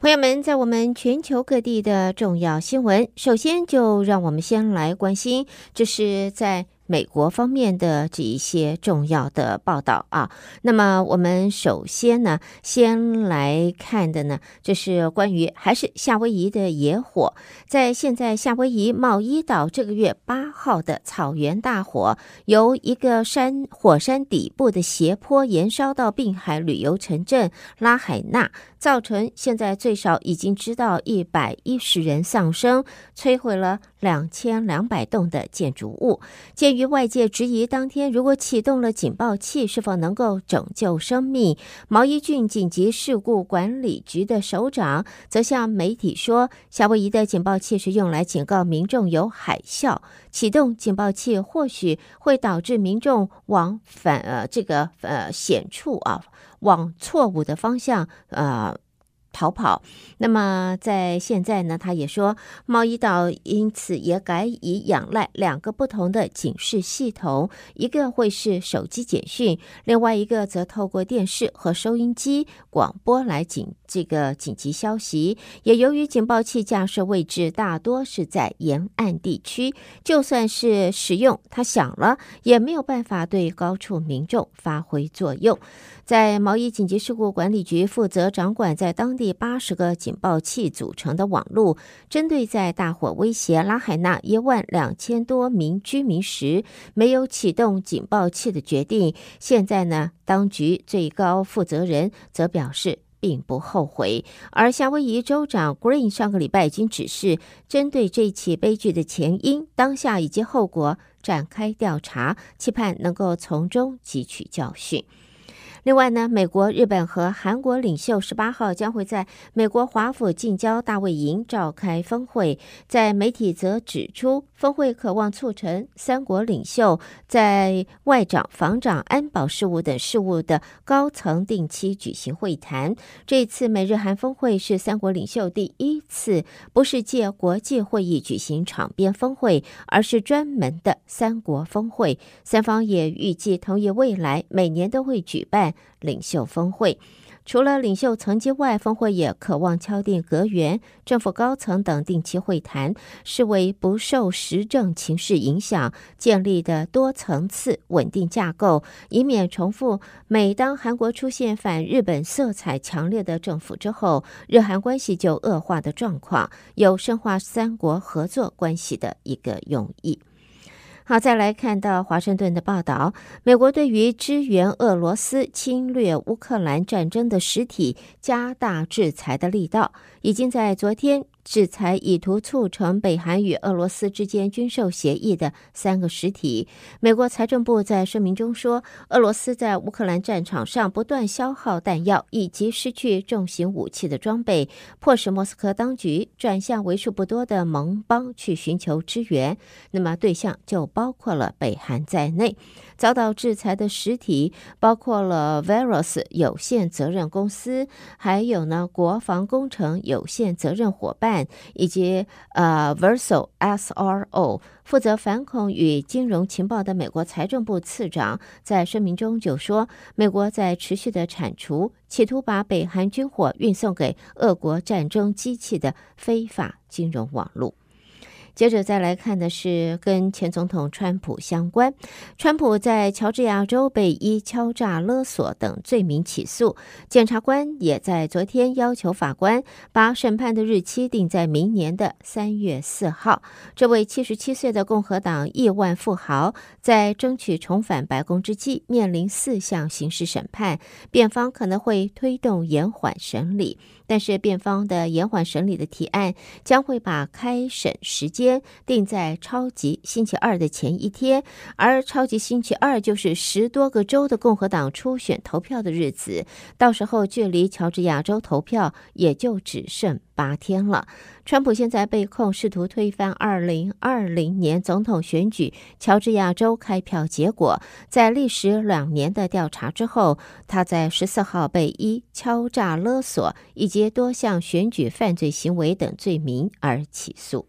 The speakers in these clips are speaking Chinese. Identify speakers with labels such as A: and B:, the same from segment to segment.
A: 朋友们，在我们全球各地的重要新闻，首先就让我们先来关心，这是在。美国方面的这一些重要的报道啊，那么我们首先呢，先来看的呢，就是关于还是夏威夷的野火，在现在夏威夷茂伊岛这个月八号的草原大火，由一个山火山底部的斜坡延烧到滨海旅游城镇拉海纳。造成现在最少已经知道一百一十人丧生，摧毁了两千两百栋的建筑物。鉴于外界质疑当天如果启动了警报器是否能够拯救生命，毛伊郡紧急事故管理局的首长则向媒体说，夏威夷的警报器是用来警告民众有海啸，启动警报器或许会导致民众往反呃这个呃险处啊。往错误的方向，呃，逃跑。那么在现在呢，他也说，茂伊岛因此也改以仰赖两个不同的警示系统，一个会是手机简讯，另外一个则透过电视和收音机广播来警这个紧急消息。也由于警报器架设位置大多是在沿岸地区，就算是使用，它响了也没有办法对高处民众发挥作用。在毛伊紧急事故管理局负责掌管在当第八十个警报器组成的网络，针对在大火威胁拉海纳一万两千多名居民时没有启动警报器的决定。现在呢，当局最高负责人则表示并不后悔。而夏威夷州长 Green 上个礼拜已经指示，针对这起悲剧的前因、当下以及后果展开调查，期盼能够从中汲取教训。另外呢，美国、日本和韩国领袖十八号将会在美国华府近郊大卫营召开峰会。在媒体则指出，峰会渴望促成三国领袖在外长、防长、安保事务等事务的高层定期举行会谈。这次美日韩峰会是三国领袖第一次不是借国际会议举行场边峰会，而是专门的三国峰会。三方也预计同意未来每年都会举办。领袖峰会，除了领袖层级外，峰会也渴望敲定阁员、政府高层等定期会谈，视为不受时政情势影响建立的多层次稳定架构，以免重复每当韩国出现反日本色彩强烈的政府之后，日韩关系就恶化的状况，有深化三国合作关系的一个用意。好，再来看到华盛顿的报道，美国对于支援俄罗斯侵略乌克兰战争的实体加大制裁的力道，已经在昨天。制裁以图促成北韩与俄罗斯之间军售协议的三个实体。美国财政部在声明中说，俄罗斯在乌克兰战场上不断消耗弹药以及失去重型武器的装备，迫使莫斯科当局转向为数不多的盟邦去寻求支援。那么对象就包括了北韩在内。遭到制裁的实体包括了 Veros 有限责任公司，还有呢国防工程有限责任伙伴，以及呃 Verso SRO 负责反恐与金融情报的美国财政部次长在声明中就说，美国在持续的铲除企图把北韩军火运送给俄国战争机器的非法金融网络。接着再来看的是跟前总统川普相关，川普在乔治亚州被依敲诈勒索等罪名起诉，检察官也在昨天要求法官把审判的日期定在明年的三月四号。这位七十七岁的共和党亿万富豪在争取重返白宫之际，面临四项刑事审判，辩方可能会推动延缓审理。但是，辩方的延缓审理的提案将会把开审时间定在超级星期二的前一天，而超级星期二就是十多个州的共和党初选投票的日子。到时候，距离乔治亚州投票也就只剩八天了。川普现在被控试图推翻二零二零年总统选举乔治亚州开票结果，在历时两年的调查之后，他在十四号被一敲诈勒索以及多项选举犯罪行为等罪名而起诉。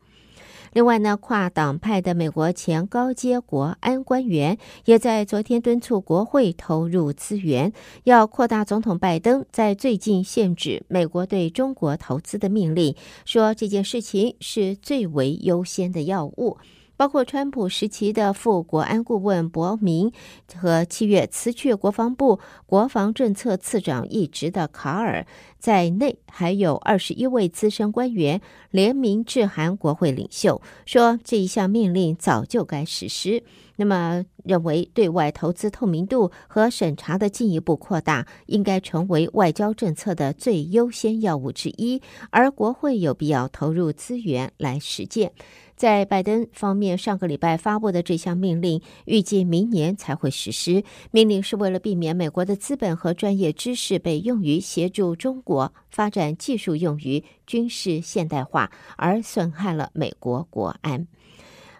A: 另外呢，跨党派的美国前高阶国安官员也在昨天敦促国会投入资源，要扩大总统拜登在最近限制美国对中国投资的命令，说这件事情是最为优先的要务。包括川普时期的副国安顾问伯明和七月辞去国防部国防政策次长一职的卡尔在内，还有二十一位资深官员联名致函国会领袖，说这一项命令早就该实施。那么，认为对外投资透明度和审查的进一步扩大，应该成为外交政策的最优先要务之一，而国会有必要投入资源来实践。在拜登方面，上个礼拜发布的这项命令，预计明年才会实施。命令是为了避免美国的资本和专业知识被用于协助中国发展技术，用于军事现代化，而损害了美国国安。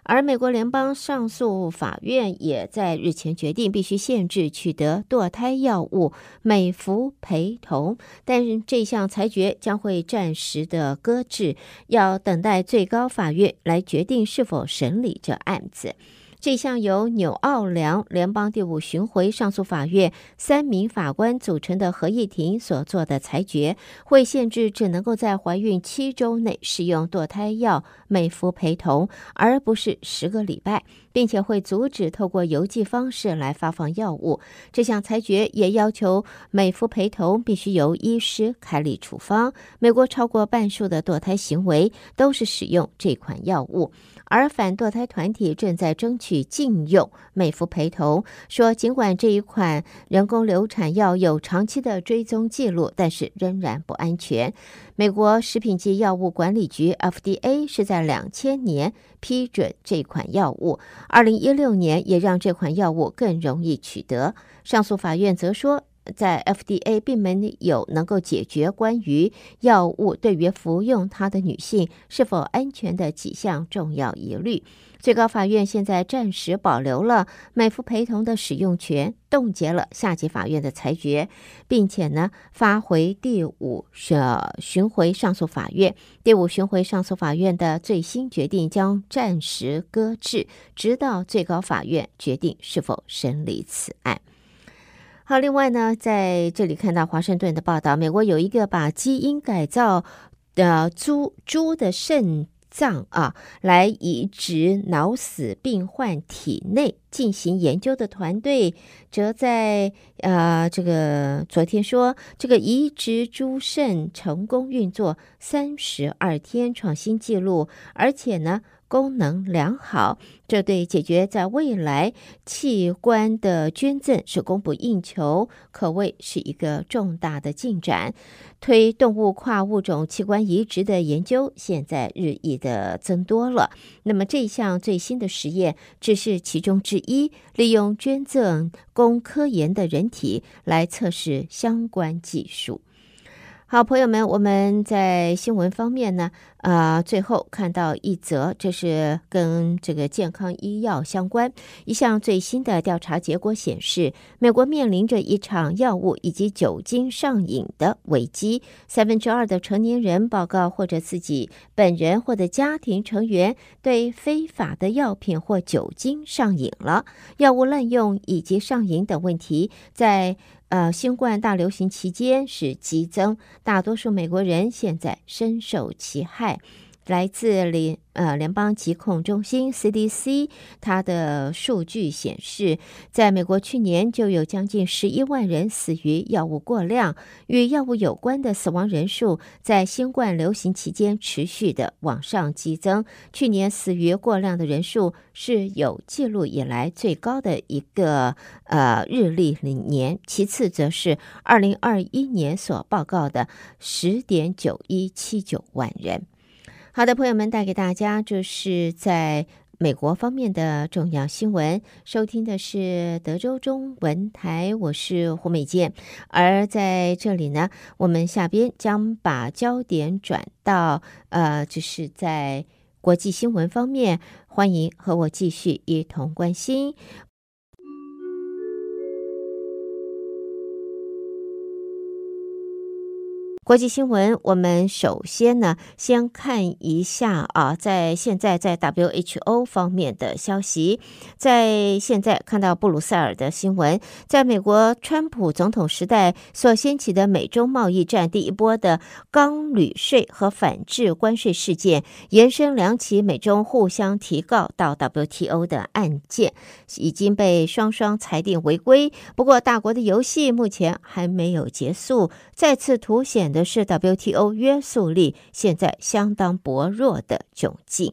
A: 而美国联邦上诉法院也在日前决定，必须限制取得堕胎药物美服陪同，但是这项裁决将会暂时的搁置，要等待最高法院来决定是否审理这案子。这项由纽奥良联邦第五巡回上诉法院三名法官组成的合议庭所做的裁决，会限制只能够在怀孕七周内使用堕胎药美福陪同，而不是十个礼拜，并且会阻止透过邮寄方式来发放药物。这项裁决也要求美福培酮必须由医师开立处方。美国超过半数的堕胎行为都是使用这款药物。而反堕胎团体正在争取禁用美福培酮，说尽管这一款人工流产药有长期的追踪记录，但是仍然不安全。美国食品及药物管理局 FDA 是在两千年批准这款药物，二零一六年也让这款药物更容易取得。上诉法院则说，在 FDA 并没有能够解决关于药物对于服用它的女性是否安全的几项重要疑虑。最高法院现在暂时保留了美福陪同的使用权，冻结了下级法院的裁决，并且呢发回第五巡回上诉法院。第五巡回上诉法院的最新决定将暂时搁置，直到最高法院决定是否审理此案。好，另外呢，在这里看到华盛顿的报道，美国有一个把基因改造的猪猪的肾脏啊，来移植脑死病患体内进行研究的团队，则在呃这个昨天说，这个移植猪肾成功运作三十二天，创新纪录，而且呢。功能良好，这对解决在未来器官的捐赠是供不应求，可谓是一个重大的进展。推动物跨物种器官移植的研究现在日益的增多了。那么这项最新的实验只是其中之一，利用捐赠供科研的人体来测试相关技术。好，朋友们，我们在新闻方面呢，啊、呃，最后看到一则，这是跟这个健康医药相关。一项最新的调查结果显示，美国面临着一场药物以及酒精上瘾的危机。三分之二的成年人报告，或者自己本人或者家庭成员对非法的药品或酒精上瘾了。药物滥用以及上瘾等问题，在呃，新冠大流行期间是激增，大多数美国人现在深受其害。来自联呃联邦疾控中心 CDC，它的数据显示，在美国去年就有将近十一万人死于药物过量，与药物有关的死亡人数在新冠流行期间持续的往上激增。去年死于过量的人数是有记录以来最高的一个呃日历年，其次则是二零二一年所报告的十点九一七九万人。好的，朋友们，带给大家这是在美国方面的重要新闻。收听的是德州中文台，我是胡美健。而在这里呢，我们下边将把焦点转到呃，就是在国际新闻方面，欢迎和我继续一同关心。国际新闻，我们首先呢，先看一下啊，在现在在 WHO 方面的消息，在现在看到布鲁塞尔的新闻，在美国川普总统时代所掀起的美中贸易战第一波的钢旅税和反制关税事件，延伸两起美中互相提告到 WTO 的案件，已经被双双裁定违规。不过，大国的游戏目前还没有结束，再次凸显的。是 WTO 约束力现在相当薄弱的窘境，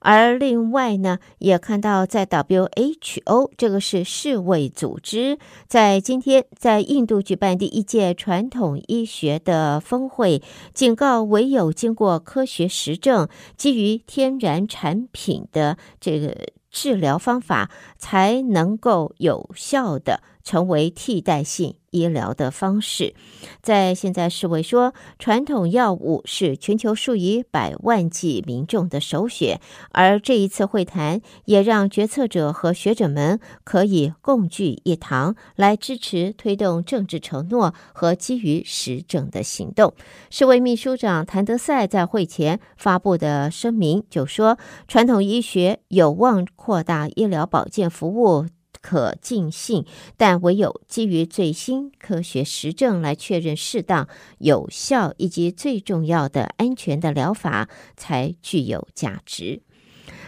A: 而另外呢，也看到在 WHO 这个是世卫组织，在今天在印度举办第一届传统医学的峰会，警告唯有经过科学实证，基于天然产品的这个治疗方法，才能够有效的成为替代性。医疗的方式，在现在世卫说，传统药物是全球数以百万计民众的首选，而这一次会谈也让决策者和学者们可以共聚一堂，来支持推动政治承诺和基于实证的行动。世卫秘书长谭德赛在会前发布的声明就说，传统医学有望扩大医疗保健服务。可进性，但唯有基于最新科学实证来确认适当、有效以及最重要的安全的疗法，才具有价值。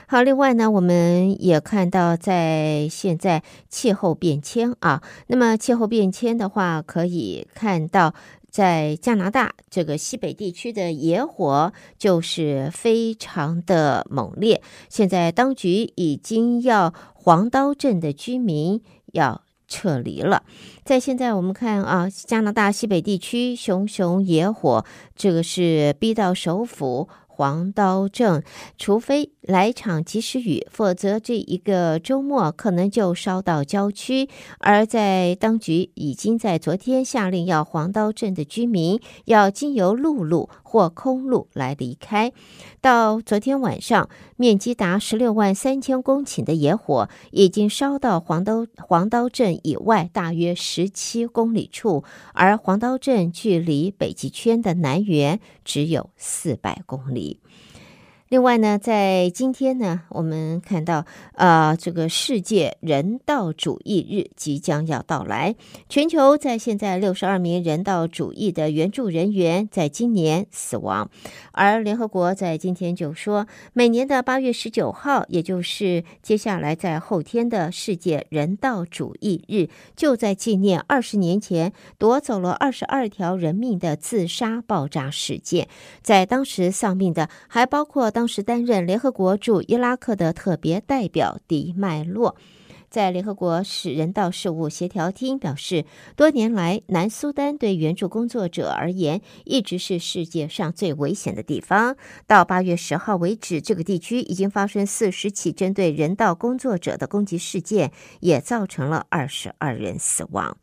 A: 好，另外呢，我们也看到在现在气候变迁啊，那么气候变迁的话，可以看到在加拿大这个西北地区的野火就是非常的猛烈，现在当局已经要。黄刀镇的居民要撤离了。在现在，我们看啊，加拿大西北地区熊熊野火，这个是逼到首府。黄刀镇，除非来场及时雨，否则这一个周末可能就烧到郊区。而在当局已经在昨天下令，要黄刀镇的居民要经由陆路或空路来离开。到昨天晚上，面积达十六万三千公顷的野火已经烧到黄刀黄刀镇以外大约十七公里处，而黄刀镇距离北极圈的南缘只有四百公里。Hawaii. 另外呢，在今天呢，我们看到，呃，这个世界人道主义日即将要到来。全球在现在六十二名人道主义的援助人员在今年死亡，而联合国在今天就说，每年的八月十九号，也就是接下来在后天的世界人道主义日，就在纪念二十年前夺走了二十二条人命的自杀爆炸事件。在当时丧命的还包括。当时担任联合国驻伊拉克的特别代表迪麦洛，在联合国使人道事务协调厅表示，多年来南苏丹对援助工作者而言一直是世界上最危险的地方。到八月十号为止，这个地区已经发生四十起针对人道工作者的攻击事件，也造成了二十二人死亡。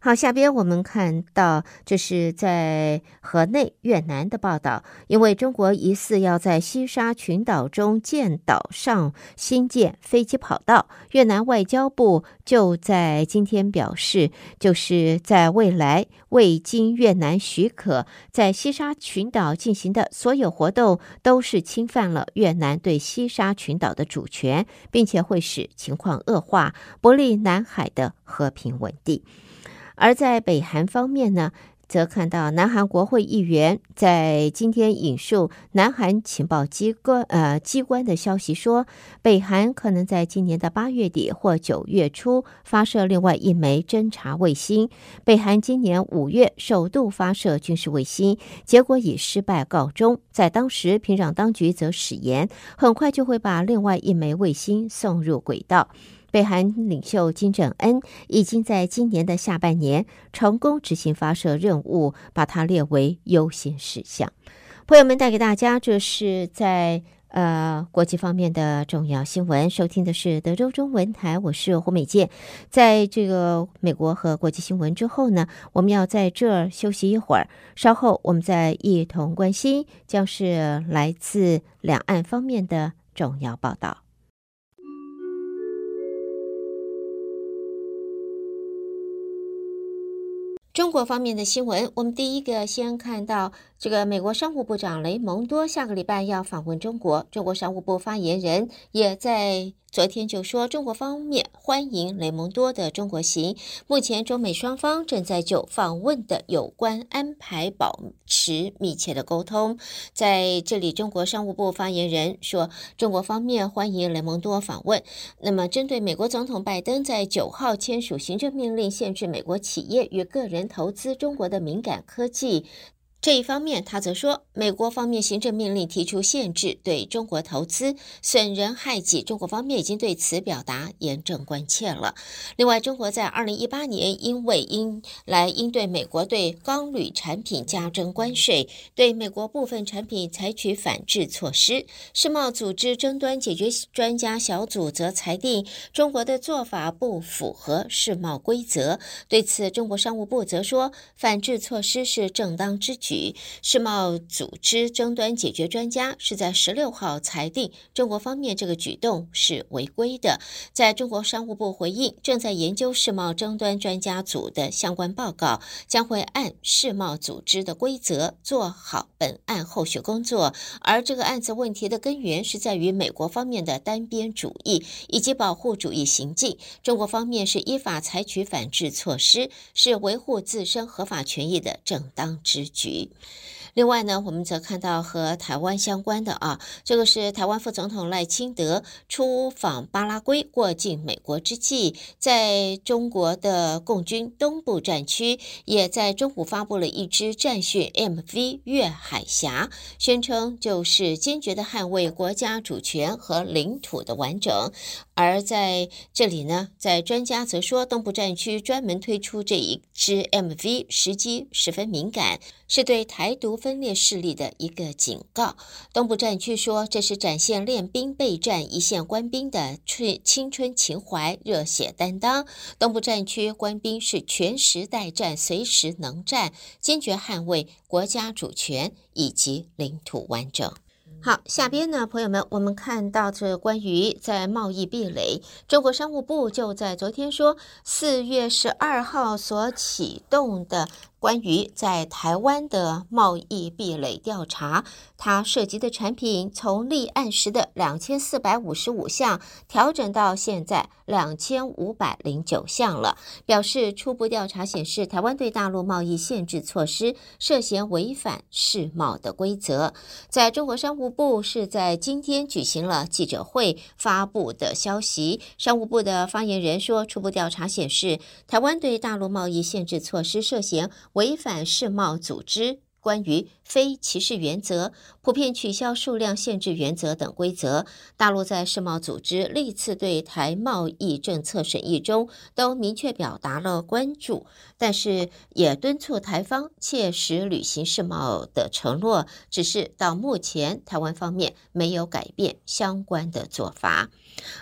A: 好，下边我们看到这是在河内越南的报道，因为中国疑似要在西沙群岛中建岛上新建飞机跑道，越南外交部就在今天表示，就是在未来未经越南许可，在西沙群岛进行的所有活动都是侵犯了越南对西沙群岛的主权，并且会使情况恶化，不利南海的和平稳定。而在北韩方面呢，则看到南韩国会议员在今天引述南韩情报机关呃机关的消息说，北韩可能在今年的八月底或九月初发射另外一枚侦察卫星。北韩今年五月首度发射军事卫星，结果以失败告终。在当时，平壤当局则誓言很快就会把另外一枚卫星送入轨道。北韩领袖金正恩已经在今年的下半年成功执行发射任务，把它列为优先事项。朋友们，带给大家这是在呃国际方面的重要新闻。收听的是德州中文台，我是胡美健。在这个美国和国际新闻之后呢，我们要在这儿休息一会儿，稍后我们再一同关心将是来自两岸方面的重要报道。中国方面的新闻，我们第一个先看到这个美国商务部长雷蒙多下个礼拜要访问中国，中国商务部发言人也在。昨天就说，中国方面欢迎雷蒙多的中国行。目前中美双方正在就访问的有关安排保持密切的沟通。在这里，中国商务部发言人说，中国方面欢迎雷蒙多访问。那么，针对美国总统拜登在九号签署行政命令，限制美国企业与个人投资中国的敏感科技。这一方面，他则说，美国方面行政命令提出限制对中国投资，损人害己。中国方面已经对此表达严正关切了。另外，中国在二零一八年因为应来应对美国对钢铝产品加征关税，对美国部分产品采取反制措施。世贸组织争端解决专家小组则裁定中国的做法不符合世贸规则。对此，中国商务部则说，反制措施是正当之举。局世贸组织争端解决专家是在十六号裁定中国方面这个举动是违规的。在中国商务部回应，正在研究世贸争端专家组的相关报告，将会按世贸组织的规则做好本案后续工作。而这个案子问题的根源是在于美国方面的单边主义以及保护主义行径。中国方面是依法采取反制措施，是维护自身合法权益的正当之举。另外呢，我们则看到和台湾相关的啊，这个是台湾副总统赖清德出访巴拉圭过境美国之际，在中国的共军东部战区，也在中午发布了一支战训 MV 越海峡，宣称就是坚决的捍卫国家主权和领土的完整。而在这里呢，在专家则说，东部战区专门推出这一支 MV，时机十分敏感，是对台独分裂势力的一个警告。东部战区说，这是展现练兵备战一线官兵的春青春情怀、热血担当。东部战区官兵是全时待战，随时能战，坚决捍卫国家主权以及领土完整。好，下边呢，朋友们，我们看到这关于在贸易壁垒，中国商务部就在昨天说，四月十二号所启动的。关于在台湾的贸易壁垒调查，它涉及的产品从立案时的两千四百五十五项调整到现在两千五百零九项了。表示初步调查显示，台湾对大陆贸易限制措施涉嫌违反世贸的规则。在中国商务部是在今天举行了记者会发布的消息，商务部的发言人说，初步调查显示，台湾对大陆贸易限制措施涉嫌。违反世贸组织关于非歧视原则、普遍取消数量限制原则等规则。大陆在世贸组织历次对台贸易政策审议中都明确表达了关注，但是也敦促台方切实履行世贸的承诺。只是到目前，台湾方面没有改变相关的做法。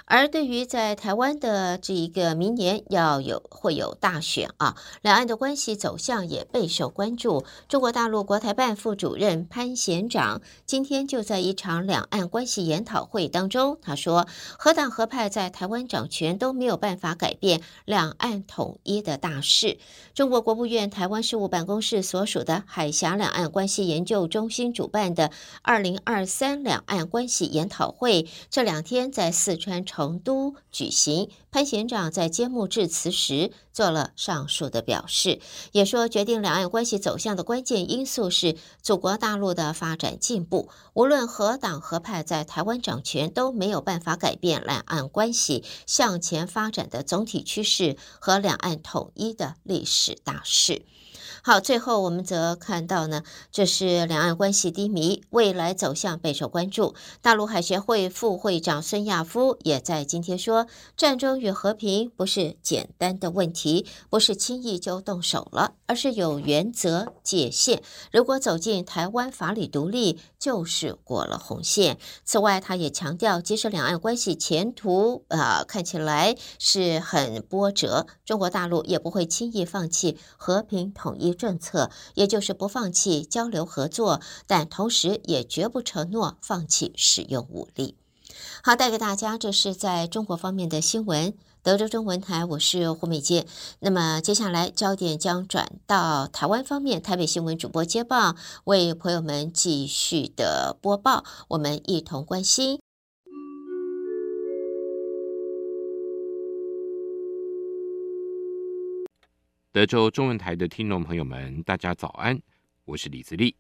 A: 而对于在台湾的这一个明年要有会有大选啊，两岸的关系走向也备受关注。中国大陆国台办副主任潘贤掌今天就在一场两岸关系研讨会当中，他说：“何党何派在台湾掌权都没有办法改变两岸统一的大势。”中国国务院台湾事务办公室所属的海峡两岸关系研究中心主办的二零二三两岸关系研讨会，这两天在四川。川成都举行，潘贤掌在揭幕致辞时做了上述的表示，也说决定两岸关系走向的关键因素是祖国大陆的发展进步，无论何党何派在台湾掌权都没有办法改变两岸关系向前发展的总体趋势和两岸统一的历史大势。好，最后我们则看到呢，这是两岸关系低迷，未来走向备受关注。大陆海协会副会长孙亚夫也在今天说，战争与和平不是简单的问题，不是轻易就动手了，而是有原则界限。如果走进台湾法理独立，就是过了红线。此外，他也强调，即使两岸关系前途啊、呃、看起来是很波折，中国大陆也不会轻易放弃和平统一。政策，也就是不放弃交流合作，但同时也绝不承诺放弃使用武力。好，带给大家这是在中国方面的新闻。德州中文台，我是胡美健。那么接下来焦点将转到台湾方面，台北新闻主播接棒，为朋友们继续的播报，我们一同关心。
B: 德州中文台的听众朋友们，大家早安，我是李自立。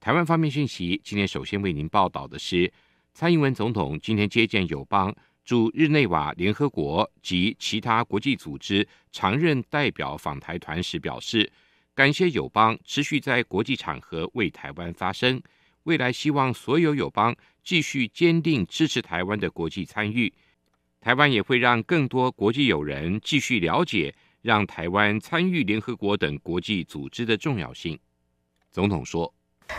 B: 台湾方面讯息，今天首先为您报道的是，蔡英文总统今天接见友邦驻日内瓦联合国及其他国际组织常任代表访台团时表示，感谢友邦持续在国际场合为台湾发声，未来希望所有友邦继续坚定支持台湾的国际参与，台湾也会让更多国际友人继续了解。让台湾参与联合国等国际组织的重要性，总统说：“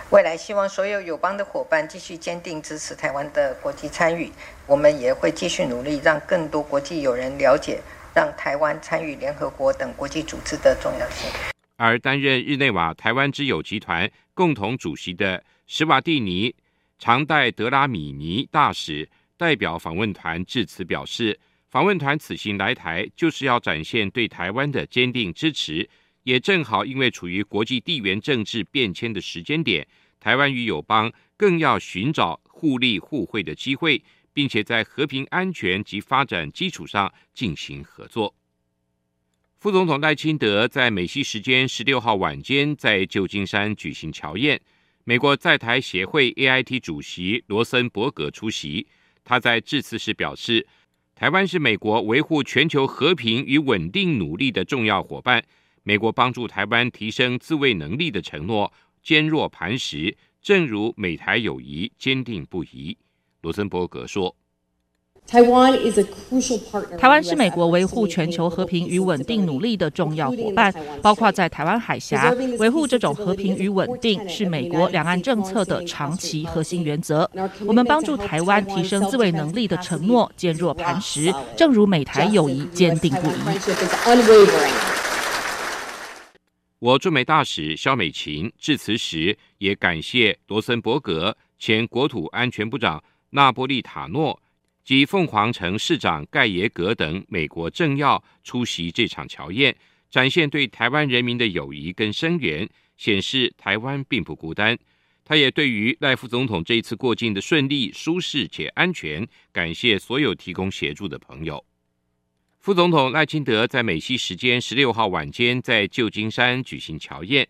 C: 未来希望所有友邦的伙伴继续坚定支持台湾的国际参与，我们也会继续努力，让更多国际友人了解，让台湾参与联合国等国际组织的重要性。”
B: 而担任日内瓦台湾之友集团共同主席的史瓦蒂尼常代德拉米尼大使代表访问团致辞表示。访问团此行来台，就是要展现对台湾的坚定支持，也正好因为处于国际地缘政治变迁的时间点，台湾与友邦更要寻找互利互惠的机会，并且在和平、安全及发展基础上进行合作。副总统赖清德在美西时间十六号晚间在旧金山举行侨宴，美国在台协会 AIT 主席罗森伯格出席，他在致辞时表示。台湾是美国维护全球和平与稳定努力的重要伙伴。美国帮助台湾提升自卫能力的承诺坚若磐石，正如美台友谊坚定不移。罗森伯格说。
D: 台湾是美国维护全球和平与稳定努力的重要伙伴，包括在台湾海峡维护这种和平与稳定，是美国两岸政策的长期核心原则。我们帮助台湾提升自卫能力的承诺坚若磐石，正如美台友谊坚定不移。
B: 我驻美大使肖美琴致辞时也感谢罗森伯格、前国土安全部长纳波利塔诺。及凤凰城市长盖耶格等美国政要出席这场侨宴，展现对台湾人民的友谊跟声援，显示台湾并不孤单。他也对于赖副总统这一次过境的顺利、舒适且安全，感谢所有提供协助的朋友。副总统赖清德在美西时间十六号晚间在旧金山举行侨宴，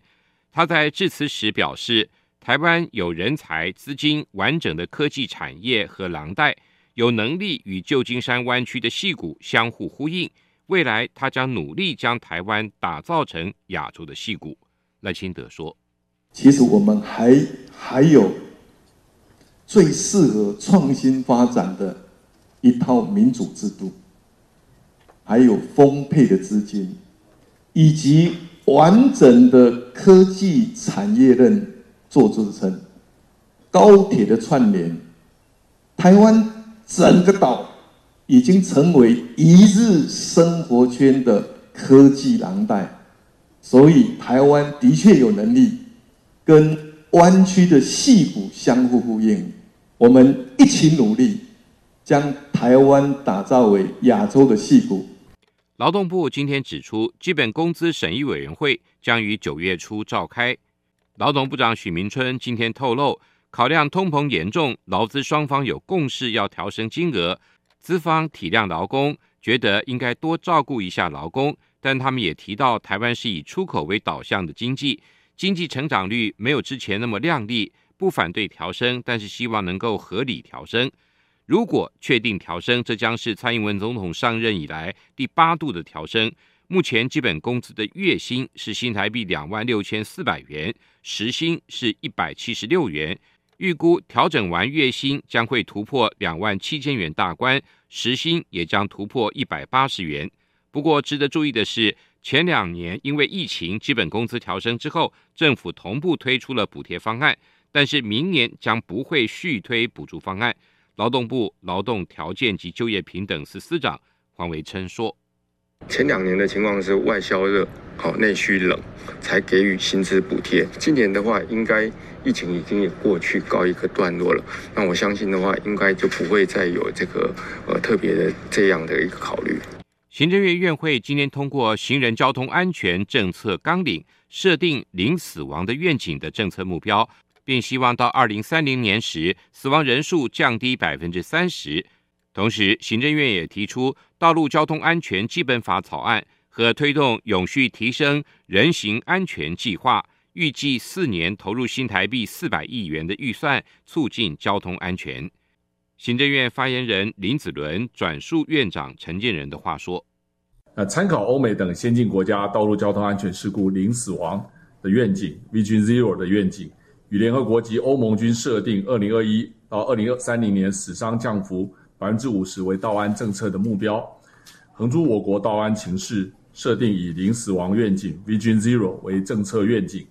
B: 他在致辞时表示，台湾有人才、资金、完整的科技产业和廊带。有能力与旧金山湾区的矽谷相互呼应，未来他将努力将台湾打造成亚洲的矽谷。赖清德说：“
E: 其实我们还还有最适合创新发展的一套民主制度，还有丰沛的资金，以及完整的科技产业链做支撑，高铁的串联，台湾。”整个岛已经成为一日生活圈的科技廊带，所以台湾的确有能力跟湾区的矽谷相互呼应。我们一起努力，将台湾打造为亚洲的矽谷。
B: 劳动部今天指出，基本工资审议委员会将于九月初召开。劳动部长许明春今天透露。考量通膨严重，劳资双方有共识要调升金额。资方体谅劳工，觉得应该多照顾一下劳工，但他们也提到，台湾是以出口为导向的经济，经济成长率没有之前那么亮丽，不反对调升，但是希望能够合理调升。如果确定调升，这将是蔡英文总统上任以来第八度的调升。目前基本工资的月薪是新台币两万六千四百元，时薪是一百七十六元。预估调整完月薪将会突破两万七千元大关，时薪也将突破一百八十元。不过值得注意的是，前两年因为疫情，基本工资调升之后，政府同步推出了补贴方案，但是明年将不会续推补助方案。劳动部劳动条件及就业平等司司长黄维琛说。
F: 前两年的情况是外销热，好内需冷，才给予薪资补贴。今年的话，应该疫情已经也过去告一个段落了。那我相信的话，应该就不会再有这个呃特别的这样的一个考虑。
B: 行政院院会今天通过行人交通安全政策纲领，设定零死亡的愿景的政策目标，并希望到二零三零年时，死亡人数降低百分之三十。同时，行政院也提出《道路交通安全基本法》草案和推动永续提升人行安全计划，预计四年投入新台币四百亿元的预算，促进交通安全。行政院发言人林子伦转述院长陈建仁的话说：“
G: 呃，参考欧美等先进国家道路交通安全事故零死亡的愿景 （Vision Zero） 的愿景，与联合国及欧盟均设定二零二一到二零三零年死伤降幅百分之五十为道安政策的目标，横诸我国道安情势，设定以零死亡愿景 （Vision Zero） 为政策愿景，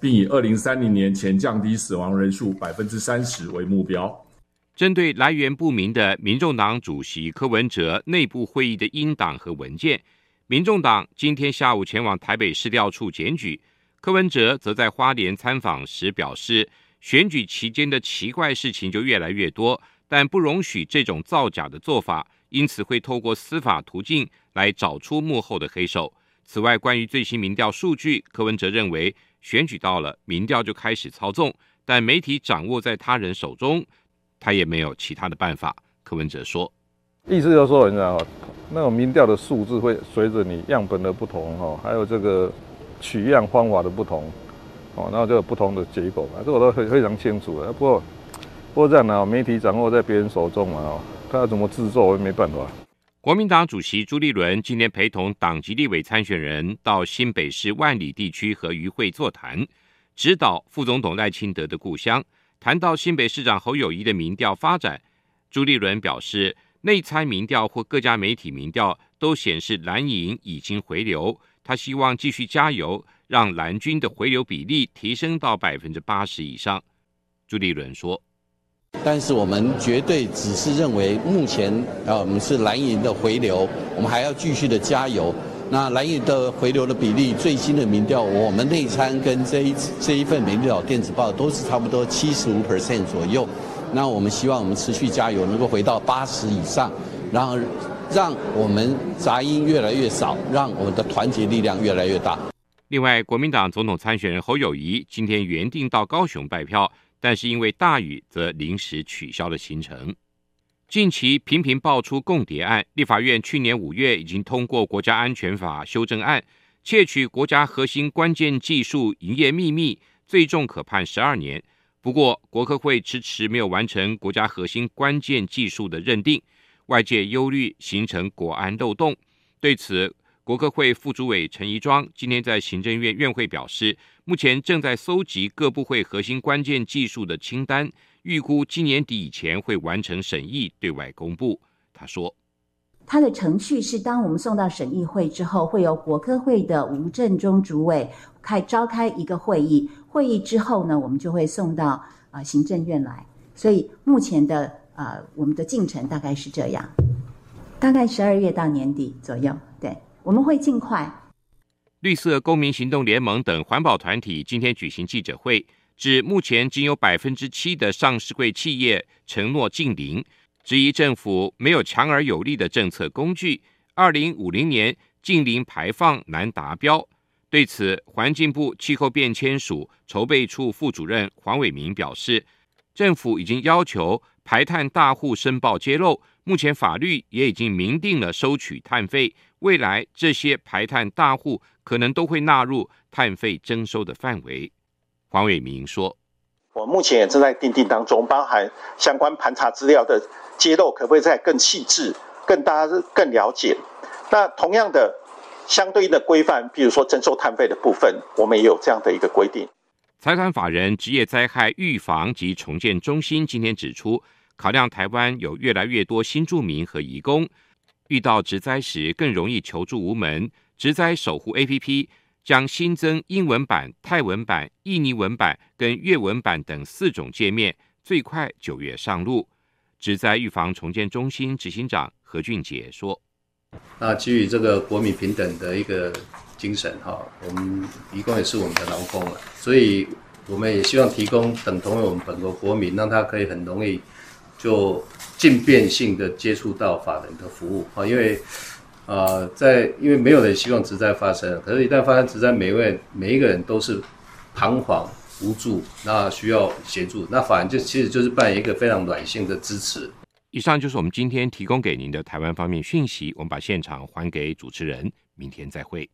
G: 并以二零三零年前降低死亡人数百分之三十为目标。”
B: 针对来源不明的民众党主席柯文哲内部会议的英党和文件，民众党今天下午前往台北市调处检举。柯文哲则在花莲参访时表示，选举期间的奇怪事情就越来越多，但不容许这种造假的做法，因此会透过司法途径来找出幕后的黑手。此外，关于最新民调数据，柯文哲认为选举到了，民调就开始操纵，但媒体掌握在他人手中。他也没有其他的办法，柯文哲说：“
H: 意思就是说，你知道，那种民调的数字会随着你样本的不同，哈，还有这个取样方法的不同，哦，然后就有不同的结果嘛，这我都非非常清楚的。不过，不过这样呢，媒体掌握在别人手中嘛，哦，他要怎么制作，我也没办法。”
B: 国民党主席朱立伦今天陪同党籍立委参选人到新北市万里地区和渔会座谈，指导副总统赖清德的故乡。谈到新北市长侯友宜的民调发展，朱立伦表示，内参民调或各家媒体民调都显示蓝营已经回流，他希望继续加油，让蓝军的回流比例提升到百分之八十以上。朱立伦说：“
I: 但是我们绝对只是认为目前啊，我们是蓝营的回流，我们还要继续的加油。”那蓝营的回流的比例，最新的民调，我们内参跟这一这一份民调电子报都是差不多七十五 percent 左右。那我们希望我们持续加油，能够回到八十以上，然后让我们杂音越来越少，让我们的团结力量越来越大。
B: 另外，国民党总统参选人侯友谊今天原定到高雄拜票，但是因为大雨，则临时取消了行程。近期频频爆出共谍案，立法院去年五月已经通过国家安全法修正案，窃取国家核心关键技术营业秘密，最重可判十二年。不过，国科会迟迟没有完成国家核心关键技术的认定，外界忧虑形成国安漏洞。对此，国科会副主委陈怡庄今天在行政院院会表示，目前正在搜集各部会核心关键技术的清单。预估今年底以前会完成审议，对外公布。他说：“
J: 他的程序是，当我们送到审议会之后，会由国科会的吴政忠主委开召开一个会议，会议之后呢，我们就会送到啊、行政院来。所以目前的啊、我们的进程大概是这样，大概十二月到年底左右。我们会尽快。”
B: 绿色公民行动联盟等环保团体今天举行记者会。指目前仅有百分之七的上市柜企业承诺净零，质疑政府没有强而有力的政策工具，二零五零年净零排放难达标。对此，环境部气候变迁署筹备处副主任黄伟明表示，政府已经要求排碳大户申报揭露，目前法律也已经明定了收取碳费，未来这些排碳大户可能都会纳入碳费征收的范围。黄伟明说：“
K: 我目前也正在订定当中，包含相关盘查资料的揭露，可不可以再更细致、更大家更了解？那同样的，相对应的规范，比如说征收碳费的部分，我们也有这样的一个规定。”
B: 财团法人职业灾害预防及重建中心今天指出，考量台湾有越来越多新住民和移工，遇到职灾时更容易求助无门，职灾守护 APP。将新增英文版、泰文版、印尼文版跟粤文版等四种界面，最快九月上路。职灾预防重建中心执行长何俊杰说：“
L: 那基于这个国民平等的一个精神，哈，我们移工也是我们的劳工了，所以我们也希望提供等同于我们本国国民，让他可以很容易就渐变性的接触到法人的服务啊，因为。”呃，在因为没有人希望职灾发生，可是，一旦发生职灾，每一位每一个人都是彷徨无助，那需要协助，那法人就其实就是扮演一个非常软性的支持。
B: 以上就是我们今天提供给您的台湾方面讯息，我们把现场还给主持人，明天再会。